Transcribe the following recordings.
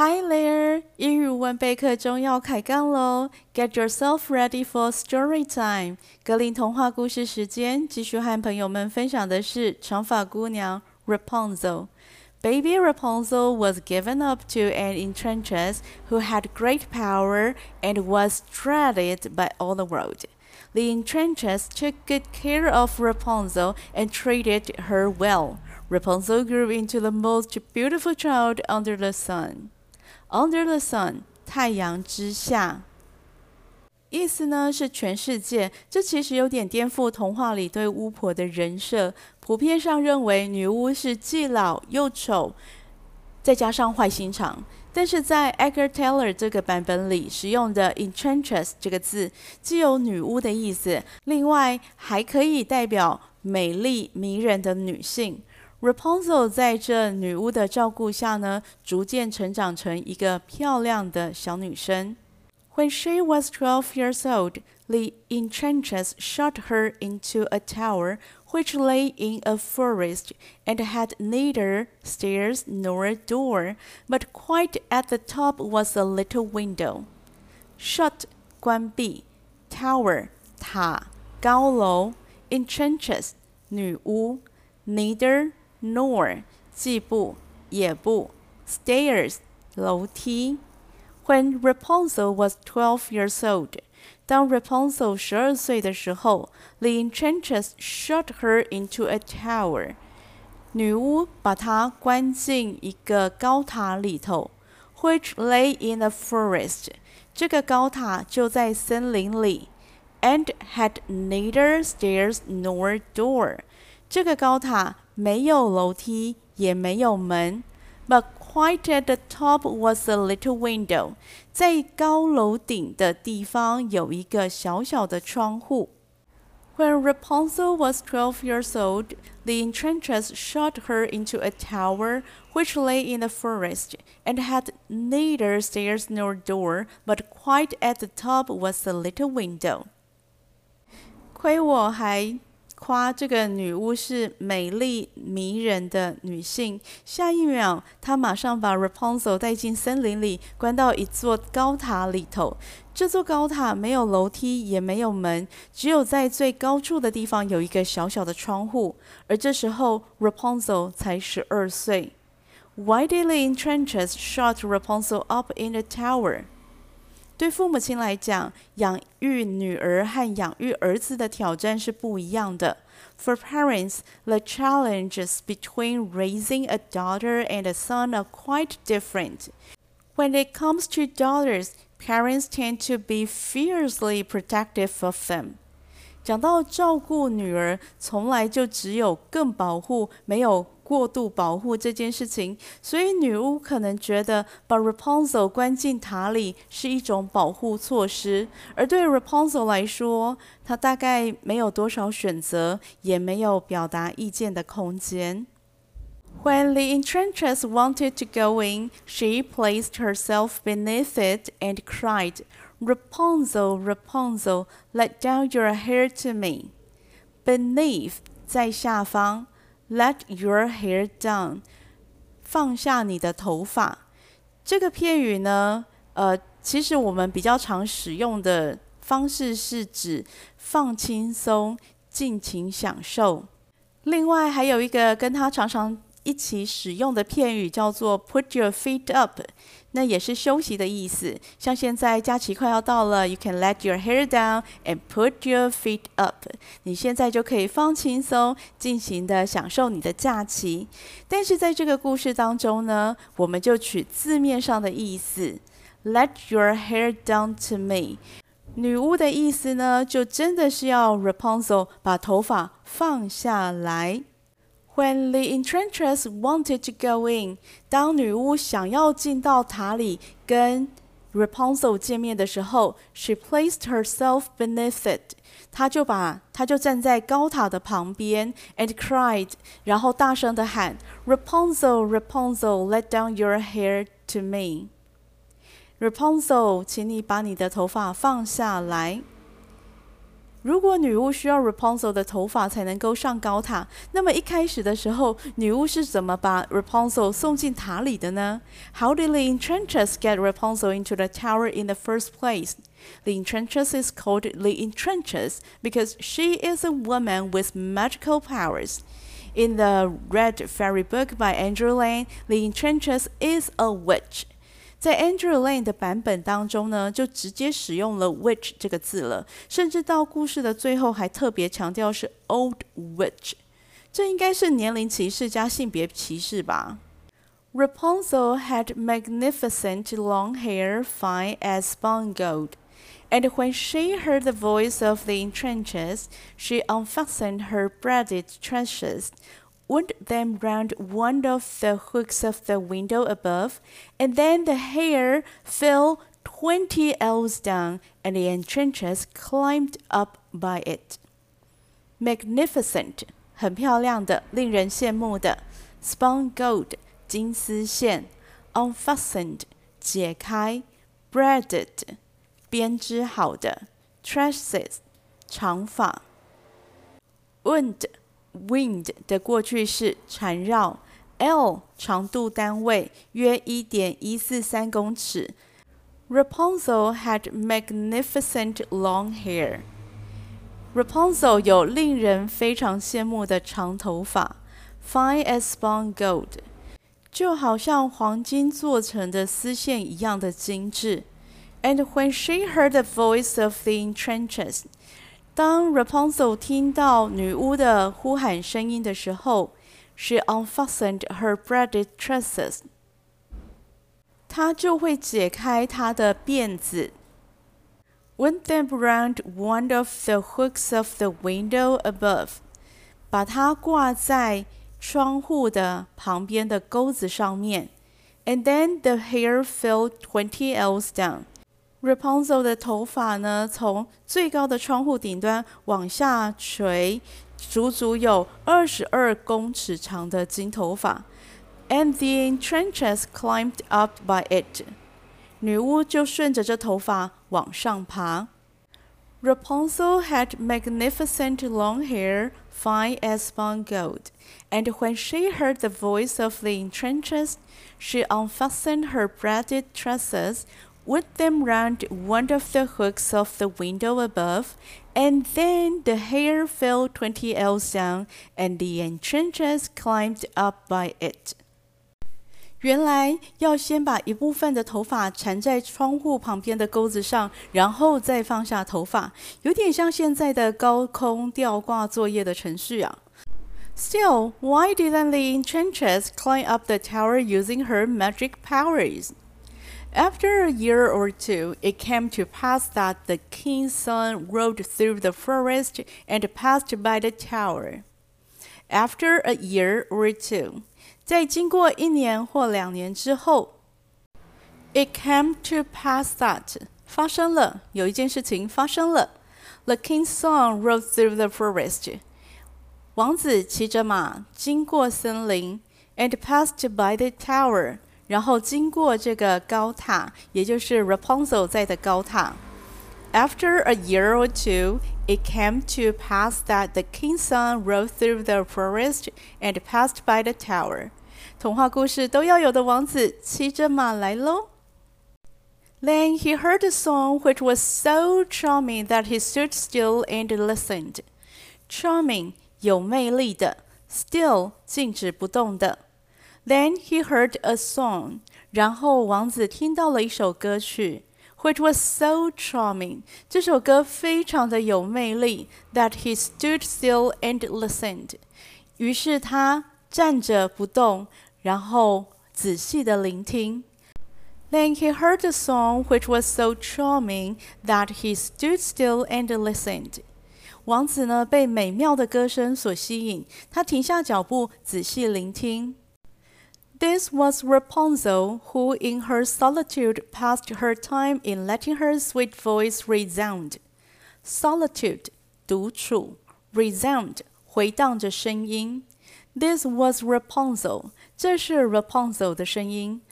Hi there！英语文备课中要开杠喽，Get yourself ready for story time。格林童话故事时间，继续和朋友们分享的是长发姑娘 Rapunzel。Baby Rapunzel was given up to an enchantress who had great power and was dreaded by all the world. The enchantress took good care of Rapunzel and treated her well. Rapunzel grew into the most beautiful child under the sun. Under the sun，太阳之下，意思呢是全世界。这其实有点颠覆童话里对巫婆的人设。普遍上认为女巫是既老又丑，再加上坏心肠。但是在 Edgar Taylor 这个版本里使用的 enchantress 这个字，既有女巫的意思，另外还可以代表美丽迷人的女性。Rapunzel 在这女巫的照顾下呢，逐渐成长成一个漂亮的小女生。When she was twelve years old, the enchantress shut her into a tower which lay in a forest and had neither stairs nor a door, but quite at the top was a little window. Shut 关闭，tower 塔高楼，enchantress 女巫，neither nor 既不也不，stairs 楼梯。When Rapunzel was twelve years old，当 Rapunzel 十二岁的时候，the enchantress shut her into a tower。女巫把她关进一个高塔里头，which lay in a forest。这个高塔就在森林里，and had neither stairs nor door。这个高塔 没有楼梯，也没有门。But quite at the top was a little window。在高楼顶的地方有一个小小的窗户。When Rapunzel was twelve years old, the enchantress shut her into a tower which lay in the forest, and had neither stairs nor door, but quite at the top was a little window. 亏我还 夸这个女巫是美丽迷人的女性，下一秒，她马上把 Rapunzel 带进森林里，关到一座高塔里头。这座高塔没有楼梯，也没有门，只有在最高处的地方有一个小小的窗户。而这时候，Rapunzel 才十二岁。Why did the enchantress shut Rapunzel up in the tower？对父母亲来讲，养育女儿和养育儿子的挑战是不一样的。For parents, the challenges between raising a daughter and a son are quite different. When it comes to daughters, parents tend to be fiercely protective of them. 讲到照顾女儿，从来就只有更保护，没有 过度保护这件事情，所以女巫可能觉得把 Rapunzel 关进塔里是一种保护措施，而对 Rapunzel 来说，她大概没有多少选择，也没有表达意见的空间。When the enchantress wanted to go in, she placed herself beneath it and cried, Rapunzel, Rapunzel, let down your hair to me. Beneath 在下方。 Let your hair down，放下你的头发。这个片语呢，呃，其实我们比较常使用的方式是指放轻松、尽情享受。另外还有一个跟它常常一起使用的片语叫做 “put your feet up”。那也是休息的意思。像现在假期快要到了，You can let your hair down and put your feet up。你现在就可以放轻松，尽情的享受你的假期。但是在这个故事当中呢，我们就取字面上的意思，Let your hair down to me。女巫的意思呢，就真的是要 Rapunzel 把头发放下来。When the enchantress wanted to go in，当女巫想要进到塔里跟 Rapunzel 见面的时候，she placed herself beneath it。她就把她就站在高塔的旁边，and cried，然后大声的喊：Rapunzel，Rapunzel，let down your hair to me。Rapunzel，请你把你的头发放下来。如果女巫需要 Rapunzel 的头发才能够上高塔，那么一开始的时候，女巫是怎么把 Rapunzel 送进塔里的呢？How did the enchantress get Rapunzel into the tower in the first place? The enchantress is called the enchantress because she is a woman with magical powers. In the Red Fairy book by Andrew Lang, the enchantress is a witch. 在 Andrew Lang 的版本当中呢，就直接使用了 witch 这个字了，甚至到故事的最后还特别强调是 old witch，这应该是年龄歧视加性别歧视吧。Rapunzel had magnificent long hair, fine as spun gold. And when she heard the voice of the enchantress, she unfastened her braided tresses, wound them round one of the hooks of the window above, and then the hair fell twenty ells down, and the enchantress climbed up by it. Magnificent, 很漂亮的，令人羡慕的. Spun gold, 金丝线. Unfastened, 解开. Braided, 编织好的. Tresses, 长发. Wound. Wind 的过去式缠绕，L 长度单位约一点一四三公尺。Rapunzel had magnificent long hair. Rapunzel 有令人非常羡慕的长头发，fine as spun gold，就好像黄金做成的丝线一样的精致。And when she heard the voice of the enchantress, 当 Rapunzel 听到女巫的呼喊声音的时候，she unfastened her braided tresses。她就会解开她的辫子，wound them round one of the hooks of the window above，把它挂在窗户的旁边的钩子上面，and then the hair fell twenty ells down。 Rapunzel 的头发呢，从最高的窗户顶端往下垂，足足有二十二公尺长的金头发。And the enchantress climbed up by it。女巫就顺着这头发往上爬。Rapunzel had magnificent long hair, fine as spun gold, and when she heard the voice of the enchantress, she unfastened her braided tresses, with them round one of the hooks of the window above, and then the hair fell twenty ells down, and the enchantress climbed up by it. 原来要先把一部分的头发缠在窗户旁边的钩子上，然后再放下头发，有点像现在的高空吊挂作业的程序啊。Still, why didn't the enchantress climb up the tower using her magic powers? After a year or two, it came to pass that the king's son rode through the forest and passed by the tower. After a year or two，在经过一年或两年之后，it came to pass that 发生了，有一件事情发生了。The king's son rode through the forest，王子骑着马经过森林，and passed by the tower。 然后经过这个高塔，也就是 Rapunzel 在的高塔。After a year or two, it came to pass that the king's son rode through the forest and passed by the tower. 童话故事都要有的王子骑着马来喽。Then he heard a song which was so charming that he stood still and listened. Charming 有魅力的，still 静止不动的。 Then he heard a song，然后王子听到了一首歌曲，which was so charming。这首歌非常的有魅力，that he stood still and listened。于是他站着不动，然后仔细的聆听。Then he heard a song which was so charming that he stood still and listened。王子呢被美妙的歌声所吸引，他停下脚步，仔细聆听。this was Rapunzel, who in her solitude passed her time in letting her sweet voice resound. Solitude, 独处，resound 回荡着声音。This was Rapunzel，这是 Rapunzel 的声音。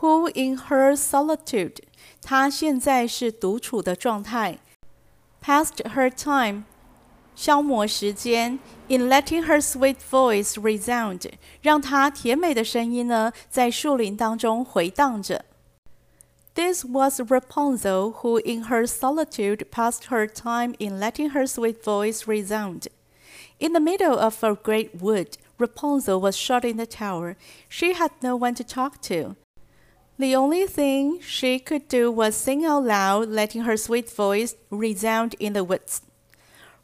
Who in her solitude，她现在是独处的状态 passed her time 消磨时间，in letting her sweet voice resound，让她甜美的声音呢在树林当中回荡着。This was Rapunzel, who in her solitude passed her time in letting her sweet voice resound. In the middle of a great wood, Rapunzel was shut in the tower. She had no one to talk to. The only thing she could do was sing out loud, letting her sweet voice resound in the woods.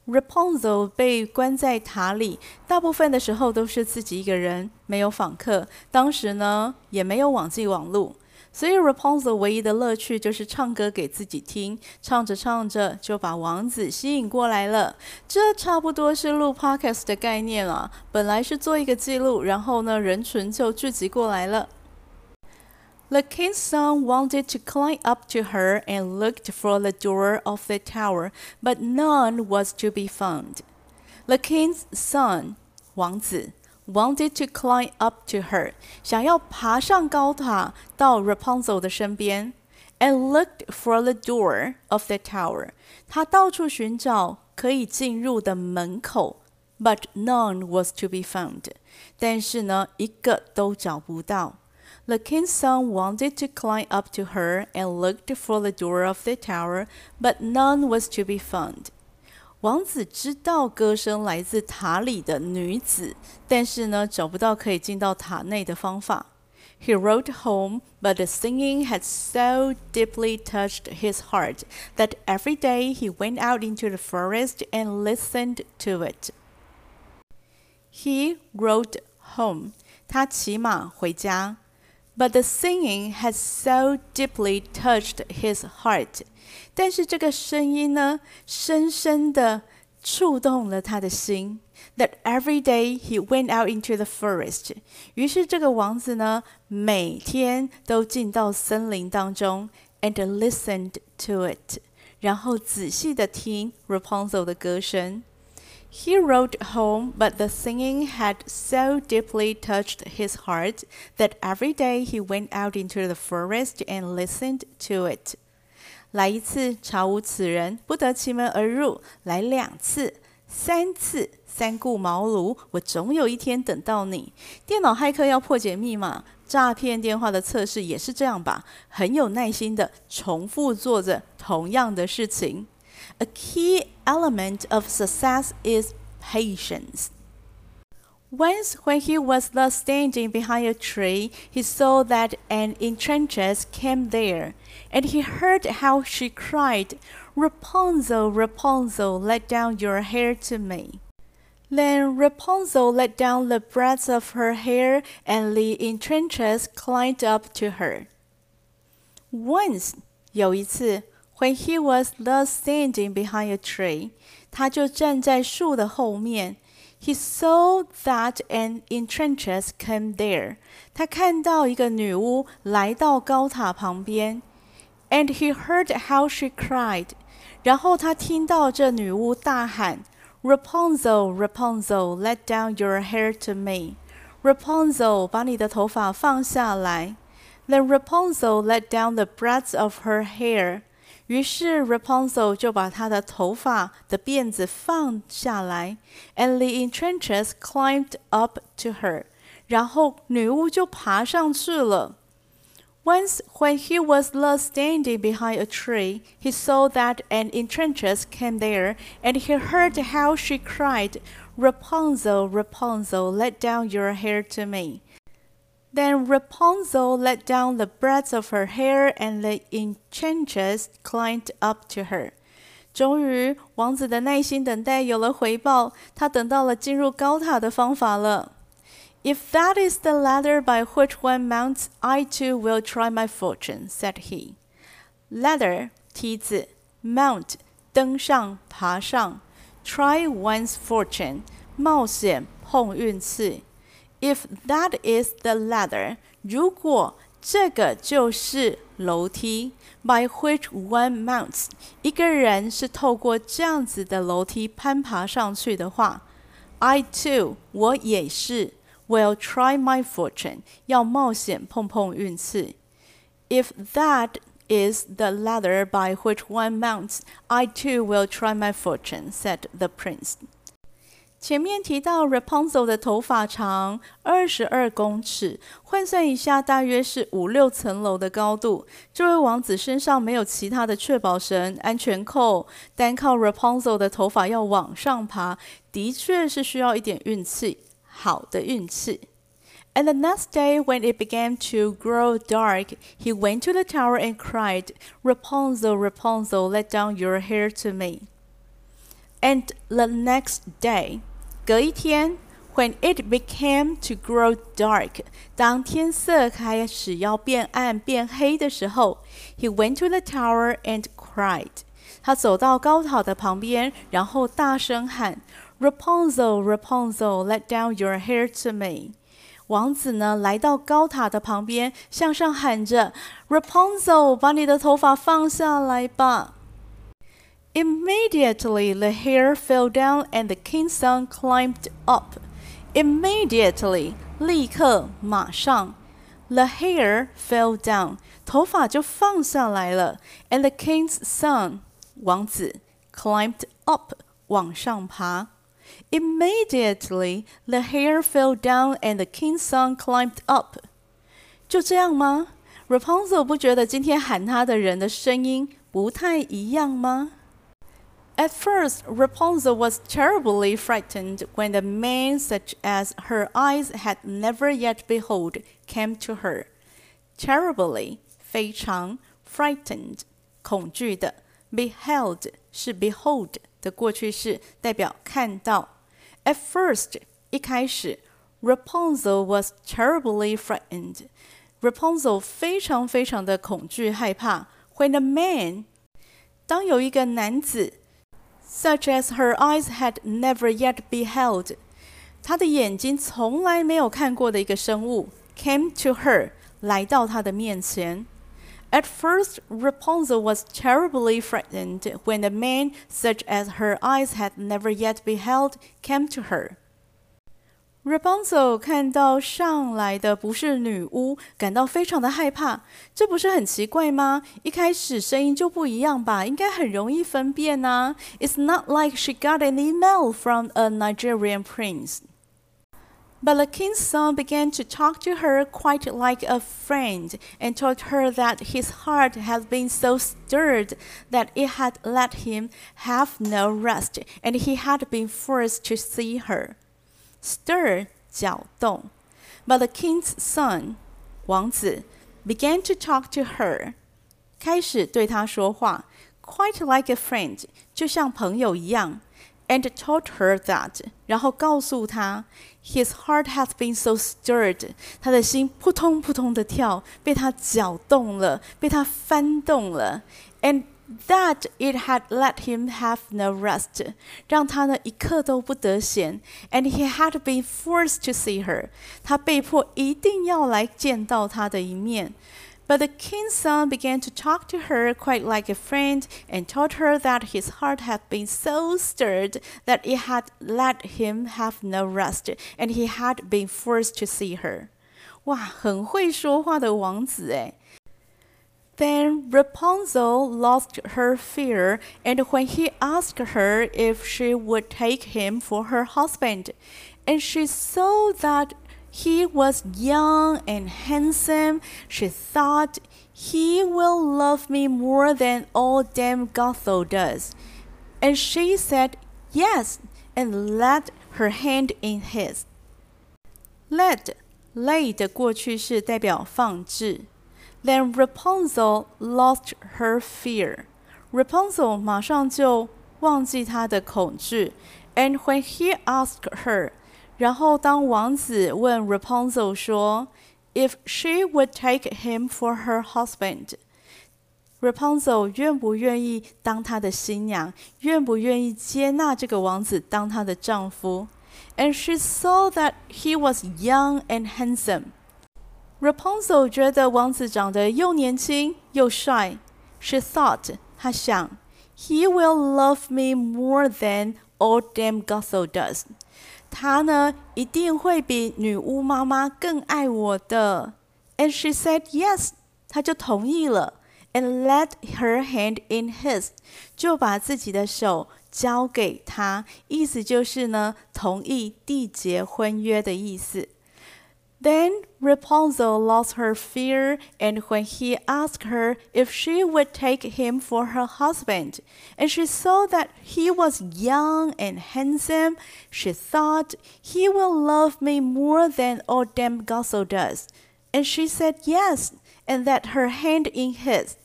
Rapunzel 被关在塔里，大部分的时候都是自己一个人，没有访客。当时呢，也没有网际网路，所以 Rapunzel 唯一的乐趣就是唱歌给自己听。唱着唱着就把王子吸引过来了。这差不多是录 podcast 的概念啊。本来是做一个记录，然后呢，人群就聚集过来了。The king's son wanted to climb up to her and looked for the door of the tower, but none was to be found. The king's son, 王子 wanted to climb up to her，想要爬上高塔到 Rapunzel 的身边，and looked for the door of the tower。他到处寻找可以进入的门口，but none was to be found。但是呢，一个都找不到。 the king's son wanted to climb up to her and looked for the door of the tower, but none was to be found. 王子知道歌声来自塔里的女子，但是呢，找不到可以进到塔内的方法。He wrote home, but the singing had so deeply touched his heart that every day he went out into the forest and listened to it. He rode home. 他骑马回家。 but the singing had so deeply touched his heart. 但是这个声音呢，深深的触动了他的心。That every day he went out into the forest. 于是这个王子呢，每天都进到森林当中，and listened to it. 然后仔细的听 Rapunzel 的歌声。 he wrote home, but the singing had so deeply touched his heart that every day he went out into the forest and listened to it. 来一次，查无此人，不得其门而入；来两次、三次，三顾茅庐，我总有一天等到你。电脑骇客要破解密码，诈骗电话的测试也是这样吧？很有耐心的重复做着同样的事情。 a key element of success is patience. Once, when he was thus standing behind a tree, he saw that an enchantress came there, and he heard how she cried, Rapunzel, Rapunzel, let down your hair to me. Then Rapunzel let down the breadth of her hair, and the enchantress climbed up to her. Once, 有一次 when he was thus standing behind a tree，他就站在树的后面。He saw that an enchantress came there。他看到一个女巫来到高塔旁边。And he heard how she cried。然后他听到这女巫大喊：“Rapunzel, Rapunzel, let down your hair to me。Rapunzel，把你的头发放下来。”Then Rapunzel let down the breadth of her hair。 于是 Rapunzel 就把她的头发的辫子放下来，and the enchantress climbed up to her。然后女巫就爬上去了。Once, when he was thus standing behind a tree, he saw that an enchantress came there, and he heard how she cried, Rapunzel, Rapunzel, let down your hair to me. Then Rapunzel let down the breadth of her hair, and the enchantress climbed up to her. 终于，王子的耐心等待有了回报，他等到了进入高塔的方法了。If that is the ladder by which one mounts, I too will try my fortune," said he. Ladder 梯子，mount 登上爬上，try one's fortune 冒险碰运气。 if that is the ladder，如果这个就是楼梯，by which one mounts，一个人是透过这样子的楼梯攀爬上去的话，I too，我也是，will try my fortune，要冒险碰碰运气。If that is the ladder by which one mounts. I too will try my fortune," said the prince. 前面提到 Rapunzel 的头发长二十二公尺，换算一下，大约是五六层楼的高度。这位王子身上没有其他的确保绳、安全扣，单靠 Rapunzel 的头发要往上爬，的确是需要一点运气，好的运气。And the next day, when it began to grow dark, he went to the tower and cried, Rapunzel, Rapunzel, let down your hair to me. And the next day, 隔一天，when it became to grow dark，当天色开始要变暗变黑的时候，he went to the tower and cried。他走到高塔的旁边，然后大声喊：“Rapunzel, Rapunzel, let down your hair to me。”王子呢，来到高塔的旁边，向上喊着：“Rapunzel，把你的头发放下来吧。” ” Immediately the hair fell down and the king's son climbed up. Immediately, 立刻，马上，the hair fell down，头发就放下来了，and the king's son，王子，climbed up，往上爬。Immediately, the hair fell down and the king's son climbed up。就这样吗？Rapunzel 不觉得今天喊他的人的声音不太一样吗 ？at first, Rapunzel was terribly frightened when the man such as her eyes had never yet beheld came to her. Terribly, 非常 frightened 恐惧的 beheld 是 behold 的过去式，代表看到。At first, 一开始，Rapunzel was terribly frightened. Rapunzel 非常非常的恐惧害怕。When a man 当有一个男子 such as her eyes had never yet beheld，她的眼睛从来没有看过的一个生物，came to her，来到她的面前。At first, Rapunzel was terribly frightened when a man such as her eyes had never yet beheld came to her. Rapunzel 看到上来的不是女巫，感到非常的害怕。这不是很奇怪吗？一开始声音就不一样吧，应该很容易分辨啊。It's not like she got an email from a Nigerian prince. But the king's son began to talk to her quite like a friend and told her that his heart had been so stirred that it had let him have no rest, and he had been forced to see her stir 搅动。But the king's son 王子 began to talk to her 开始对她说话，quite like a friend 就像朋友一样，and told her that 然后告诉她，his heart has been so stirred 他的心扑通扑通的跳，被他搅动了，被他翻动了，and that it had let him have no rest，让他呢一刻都不得闲，and he had been forced to see her，他被迫一定要来见到她的一面。But the king's son began to talk to her quite like a friend and told her that his heart had been so stirred that it had let him have no rest, and he had been forced to see her. 哇，很会说话的王子诶。 then Rapunzel lost her fear, and when he asked her if she would take him for her husband, and she saw that he was young and handsome, she thought, He will love me more than all Dame Gothel does. And she said, Yes, and laid her hand in his. Let 类的过去式代表放置。 then Rapunzel lost her fear. Rapunzel 马上就忘记她的恐惧。And when he asked her，然后当王子问 Rapunzel 说，if she would take him for her husband，Rapunzel 愿不愿意当他的新娘？愿不愿意接纳这个王子当她的丈夫？And she saw that he was young and handsome. Rapunzel 觉得王子长得又年轻又帅。She thought，她想，He will love me more than old Dame Gothel does。他呢，一定会比女巫妈妈更爱我的。And she said yes，她就同意了。 and let her hand in his，就把自己的手交给他，意思就是呢，同意缔结婚约的意思。 then Rapunzel lost her fear, and when he asked her if she would take him for her husband, and she saw that he was young and handsome, she thought, He will love me more than old Dame Gothel does. And she said yes, and let her hand in his.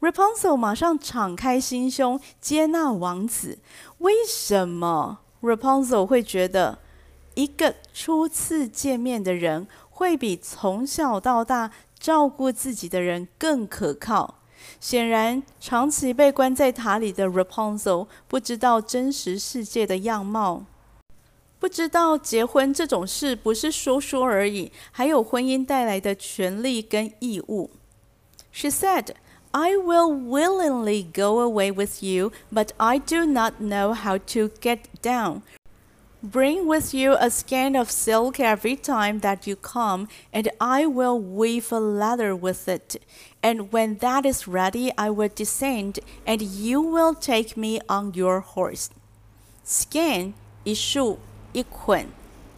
Rapunzel 马上敞开心胸，接纳王子。为什么 Rapunzel 会觉得？一个初次见面的人，会比从小到大照顾自己的人更可靠。显然，长期被关在塔里的 Rapunzel 不知道真实世界的样貌，不知道结婚这种事不是说说而已，还有婚姻带来的权利跟义务。She said, "I will willingly go away with you, but I do not know how to get down." Bring with you a skein of silk every time that you come, and I will weave a ladder with it. And when that is ready, I will descend, and you will take me on your horse. Skein 一束一捆，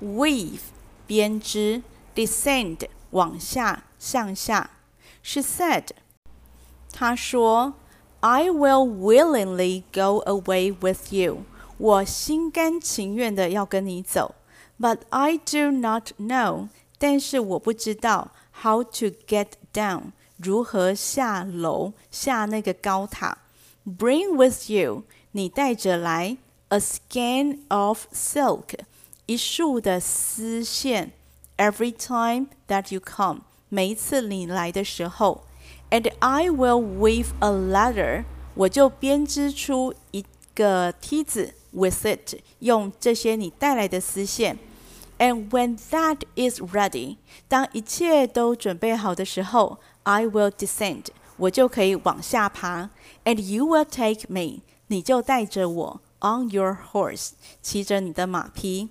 weave 编织，descend 往下向下。She said，她说，I will willingly go away with you。 我心甘情愿的要跟你走，but I do not know。但是我不知道 how to get down，如何下楼下那个高塔。Bring with you，你带着来 a skein of silk，一束的丝线。Every time that you come，每一次你来的时候，and I will weave a ladder，我就编织出一个梯子。 with it，用这些你带来的丝线。And when that is ready，当一切都准备好的时候，I will descend，我就可以往下爬。And you will take me，你就带着我 on your horse，骑着你的马匹。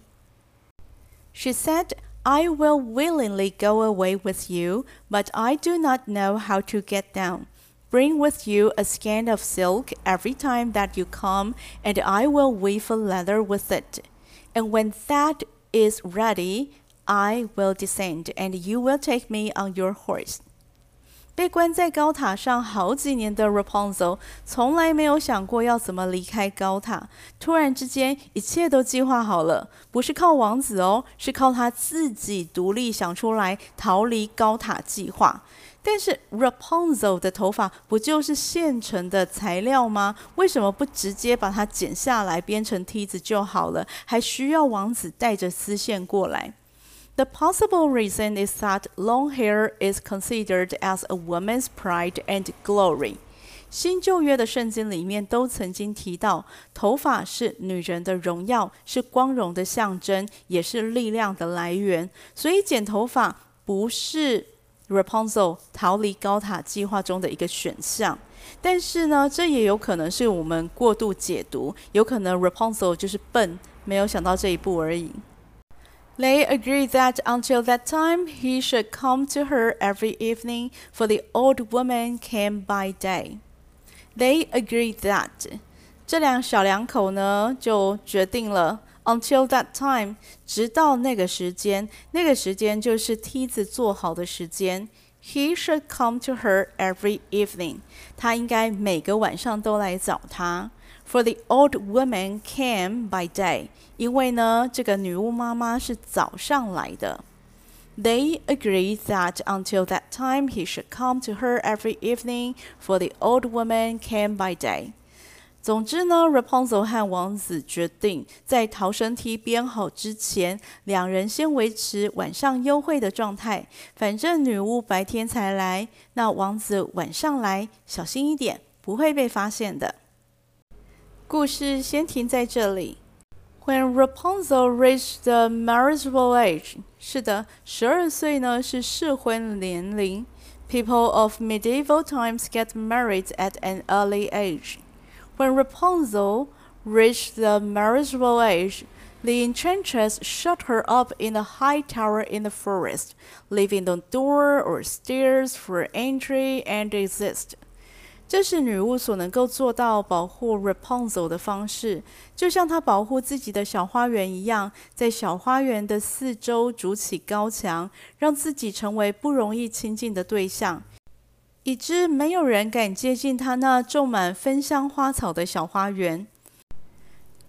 She said. I will willingly go away with you, but I do not know how to get down. Bring with you a skein of silk every time that you come, and I will weave a ladder with it. And when that is ready, I will descend, and you will take me on your horse. 被关在高塔上好几年的 Rapunzel 从来没有想过要怎么离开高塔。突然之间，一切都计划好了，不是靠王子哦，是靠他自己独立想出来逃离高塔计划。 但是 Rapunzel 的头发不就是现成的材料吗？为什么不直接把它剪下来编成梯子就好了？还需要王子带着丝线过来？The possible reason is that long hair is considered as a woman's pride and glory. 新旧约的圣经里面都曾经提到，头发是女人的荣耀，是光荣的象征，也是力量的来源。所以剪头发不是 Rapunzel 逃离高塔计划中的一个选项。但是呢，这也有可能是我们过度解读，有可能 Rapunzel 就是笨，没有想到这一步而已。They agreed that until that time he should come to her every evening, for the old woman came by day. They agreed that 这两小两口呢就决定了 ，until that time，直到那个时间，那个时间就是梯子做好的时间。He should come to her every evening，他应该每个晚上都来找她。For the old woman came by day，因为呢，这个女巫妈妈是早上来的。They agreed that until that time he should come to her every evening, for the old woman came by day. 总之呢，Rapunzel 和王子决定在逃生梯编好之前，两人先维持晚上幽会的状态。反正女巫白天才来，那王子晚上来，小心一点，不会被发现的。故事先停在这里。When Rapunzel reached the marriageable age，是的，十二岁呢是适婚年龄。People of medieval times get married at an early age. When Rapunzel reached the marriageable age, the enchantress shut her up in a high tower in the forest, leaving no door or stairs for entry and exit. 这是女巫所能够做到保护 Rapunzel 的方式，就像她保护自己的小花园一样，在小花园的四周筑起高墙，让自己成为不容易亲近的对象， 以致没有人敢接近他那种满芬香花草的小花园。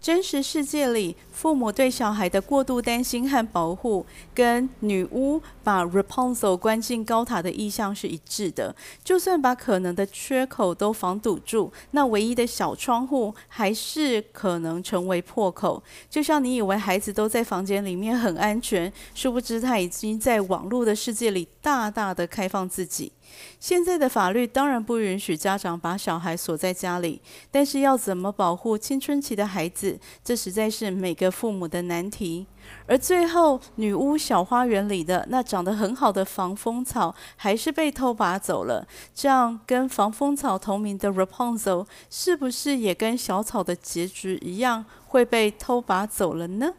真实世界里，父母对小孩的过度担心和保护，跟女巫把 Rapunzel 关进高塔的意向是一致的。就算把可能的缺口都防堵住，那唯一的小窗户还是可能成为破口。就像你以为孩子都在房间里面很安全，殊不知他已经在网络的世界里大大的开放自己。现在的法律当然不允许家长把小孩锁在家里，但是要怎么保护青春期的孩子，这实在是每个父母的难题。而最后，女巫小花园里的那长得很好的防风草，还是被偷拔走了。这样，跟防风草同名的 Rapunzel，是不是也跟小草的结局一样，会被偷拔走了呢？